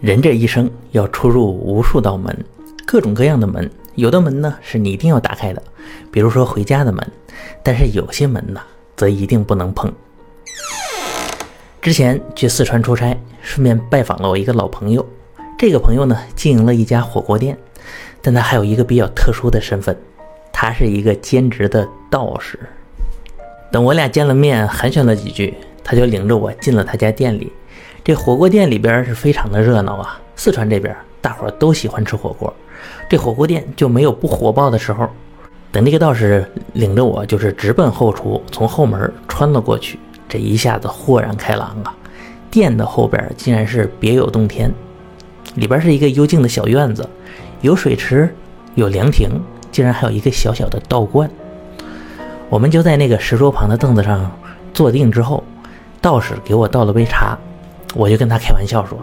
人这一生要出入无数道门，各种各样的门。有的门呢是你一定要打开的，比如说回家的门；但是有些门呢，则一定不能碰。之前去四川出差，顺便拜访了我一个老朋友。这个朋友呢，经营了一家火锅店，但他还有一个比较特殊的身份，他是一个兼职的道士。等我俩见了面，寒暄了几句，他就领着我进了他家店里。这火锅店里边是非常的热闹啊！四川这边大伙都喜欢吃火锅，这火锅店就没有不火爆的时候。等那个道士领着我，就是直奔后厨，从后门穿了过去，这一下子豁然开朗啊！店的后边竟然是别有洞天，里边是一个幽静的小院子，有水池，有凉亭，竟然还有一个小小的道观。我们就在那个石桌旁的凳子上坐定之后，道士给我倒了杯茶。我就跟他开玩笑说：“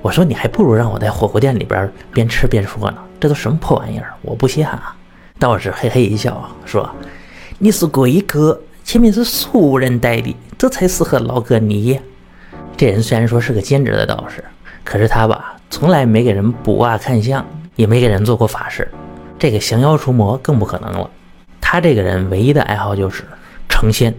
我说你还不如让我在火锅店里边边吃边说呢，这都什么破玩意儿，我不稀罕啊。”道士嘿嘿一笑说：“你是贵客，前面是俗人带的，这才适合老哥你。”这人虽然说是个兼职的道士，可是他吧，从来没给人卜卦看相，也没给人做过法事，这个降妖除魔更不可能了。他这个人唯一的爱好就是成仙。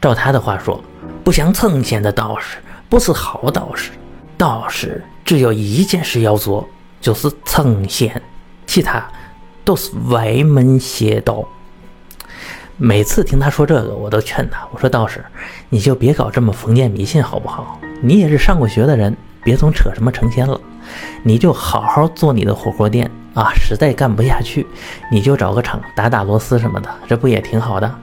照他的话说，不想成仙的道士。不是好道士，道士只有一件事要做，就是成仙，其他都是歪门邪道。每次听他说这个，我都劝他，我说道士，你就别搞这么封建迷信好不好？你也是上过学的人，别总扯什么成仙了，你就好好做你的火锅店啊！实在干不下去，你就找个厂打打螺丝什么的，这不也挺好的？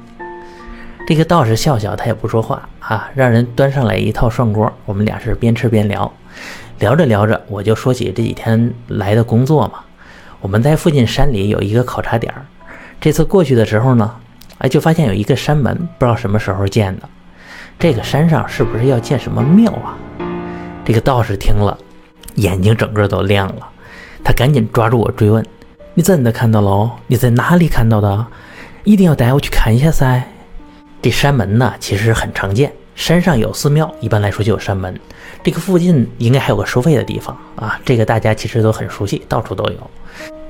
这个道士笑笑，他也不说话啊，让人端上来一套涮锅。我们俩是边吃边聊，聊着聊着，我就说起这几天来的工作嘛。我们在附近山里有一个考察点儿，这次过去的时候呢，哎，就发现有一个山门，不知道什么时候建的。这个山上是不是要建什么庙啊？这个道士听了，眼睛整个都亮了，他赶紧抓住我追问：“你真的看到了？你在哪里看到的？一定要带我去看一下噻！”这山门呢，其实很常见。山上有寺庙，一般来说就有山门。这个附近应该还有个收费的地方啊，这个大家其实都很熟悉，到处都有。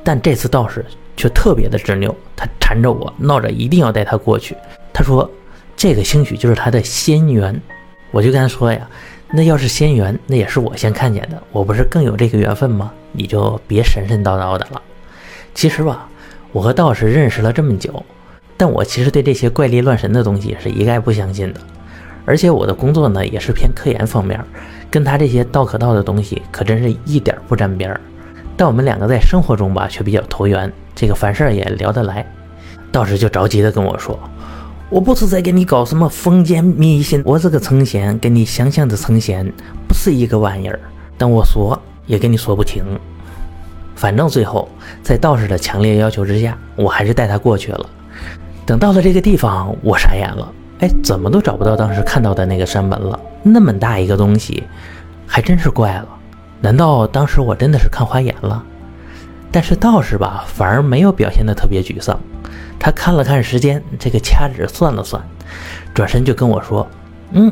但这次道士却特别的执拗，他缠着我，闹着一定要带他过去。他说：“这个兴许就是他的仙缘。”我就跟他说呀：“那要是仙缘，那也是我先看见的，我不是更有这个缘分吗？你就别神神叨叨的了。”其实吧，我和道士认识了这么久。但我其实对这些怪力乱神的东西是一概不相信的，而且我的工作呢也是偏科研方面，跟他这些道可道的东西可真是一点不沾边儿。但我们两个在生活中吧却比较投缘，这个凡事也聊得来。道士就着急的跟我说：“我不是在给你搞什么封建迷信，我这个成仙跟你想象的成仙不是一个玩意儿。”但我说也跟你说不清。反正最后在道士的强烈要求之下，我还是带他过去了。等到了这个地方，我傻眼了。哎，怎么都找不到当时看到的那个山门了？那么大一个东西，还真是怪了。难道当时我真的是看花眼了？但是道士吧，反而没有表现的特别沮丧。他看了看时间，这个掐指算了算，转身就跟我说：“嗯，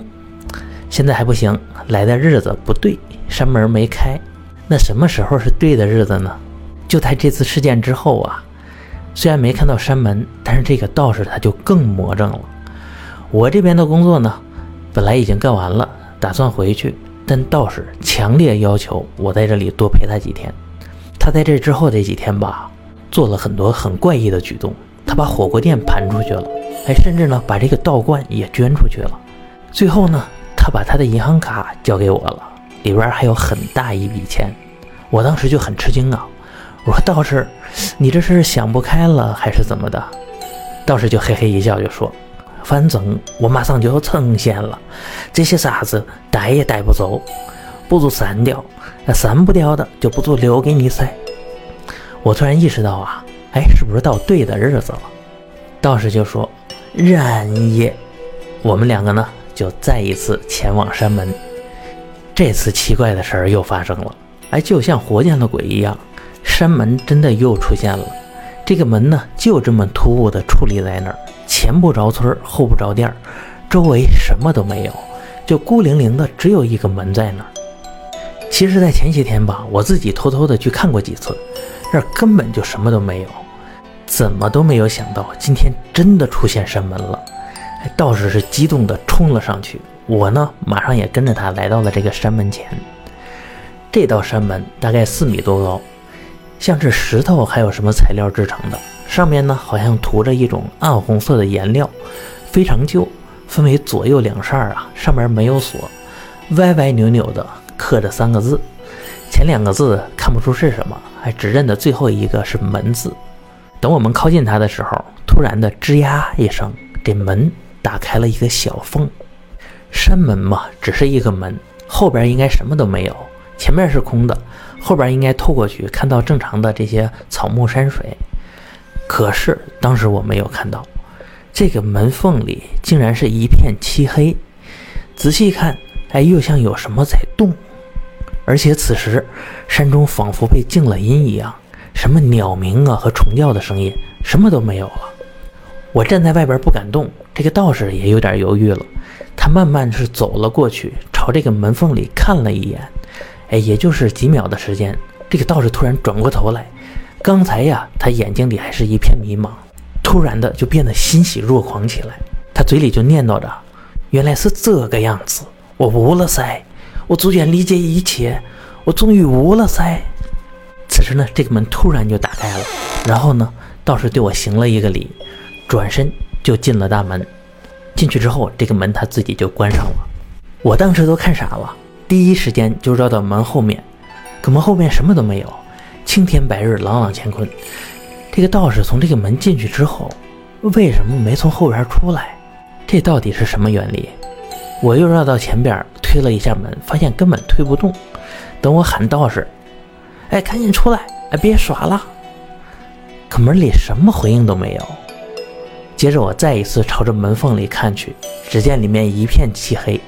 现在还不行，来的日子不对，山门没开。那什么时候是对的日子呢？就在这次事件之后啊。”虽然没看到山门，但是这个道士他就更魔怔了。我这边的工作呢，本来已经干完了，打算回去，但道士强烈要求我在这里多陪他几天。他在这之后这几天吧，做了很多很怪异的举动。他把火锅店盘出去了，还甚至呢把这个道观也捐出去了。最后呢，他把他的银行卡交给我了，里边还有很大一笔钱。我当时就很吃惊啊。我说道士，你这是想不开了还是怎么的？道士就嘿嘿一笑，就说：“反正我马上就要成仙了，这些沙子带也带不走，不如删掉。那删不掉的，就不如留给你噻。”我突然意识到啊，哎，是不是到对的日子了？道士就说：“然也。”我们两个呢，就再一次前往山门。这次奇怪的事儿又发生了，哎，就像活见了鬼一样。山门真的又出现了，这个门呢就这么突兀的矗立在那儿，前不着村后不着店周围什么都没有，就孤零零的只有一个门在那儿。其实，在前些天吧，我自己偷偷的去看过几次，那根本就什么都没有，怎么都没有想到今天真的出现山门了。道士是激动的冲了上去，我呢，马上也跟着他来到了这个山门前。这道山门大概四米多高，像是石头还有什么材料制成的，上面呢好像涂着一种暗红色的颜料，非常旧，分为左右两扇啊，上面没有锁，歪歪扭扭的。刻着三个字，前两个字看不出是什么，还只认得最后一个是门字。等我们靠近它的时候，突然的吱呀一声，这门打开了一个小缝。山门嘛，只是一个门，后边应该什么都没有，前面是空的，后边应该透过去看到正常的这些草木山水。可是当时我没有看到，这个门缝里竟然是一片漆黑。仔细看，哎，又像有什么在动。而且此时，山中仿佛被静了音一样，什么鸟鸣啊和虫叫的声音，什么都没有了。我站在外边不敢动，这个道士也有点犹豫了。他慢慢是走了过去，朝这个门缝里看了一眼。也就是几秒的时间，这个道士突然转过头来。刚才呀，他眼睛里还是一片迷茫，突然的就变得欣喜若狂起来。他嘴里就念叨着：“原来是这个样子，我悟了噻。”我逐渐理解一切，我终于悟了噻。此时呢，这个门突然就打开了，然后呢，道士对我行了一个礼，转身就进了大门。进去之后，这个门他自己就关上了。我当时都看傻了，第一时间就绕到门后面，可门后面什么都没有，青天白日，朗朗乾坤。这个道士从这个门进去之后，为什么没从后边出来？这到底是什么原理？我又绕到前边推了一下门，发现根本推不动。等我喊道士：“哎，赶紧出来！哎，别耍了！”可门里什么回应都没有。接着我再一次朝着门缝里看去，只见里面一片漆黑，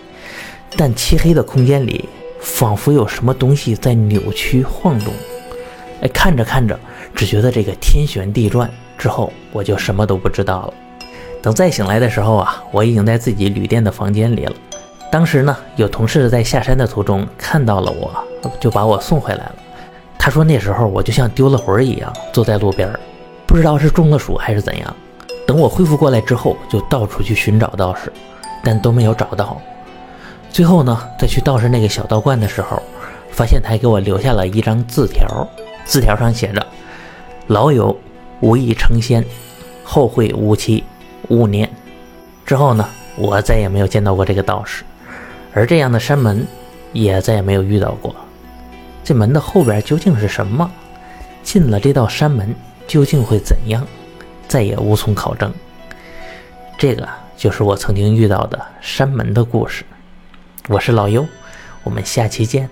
但漆黑的空间里仿佛有什么东西在扭曲晃动。哎，看着看着，只觉得这个天旋地转。之后我就什么都不知道了。等再醒来的时候啊，我已经在自己旅店的房间里了。当时呢，有同事在下山的途中看到了我，就把我送回来了。他说那时候我就像丢了魂一样，坐在路边，不知道是中了暑还是怎样。等我恢复过来之后，就到处去寻找道士，但都没有找到。最后呢，在去道士那个小道观的时候，发现他还给我留下了一张字条，字条上写着：“老友无意成仙，后会无期。”五年之后呢，我再也没有见到过这个道士，而这样的山门也再也没有遇到过。这门的后边究竟是什么？进了这道山门究竟会怎样？再也无从考证。这个就是我曾经遇到的山门的故事。我是老优，我们下期见。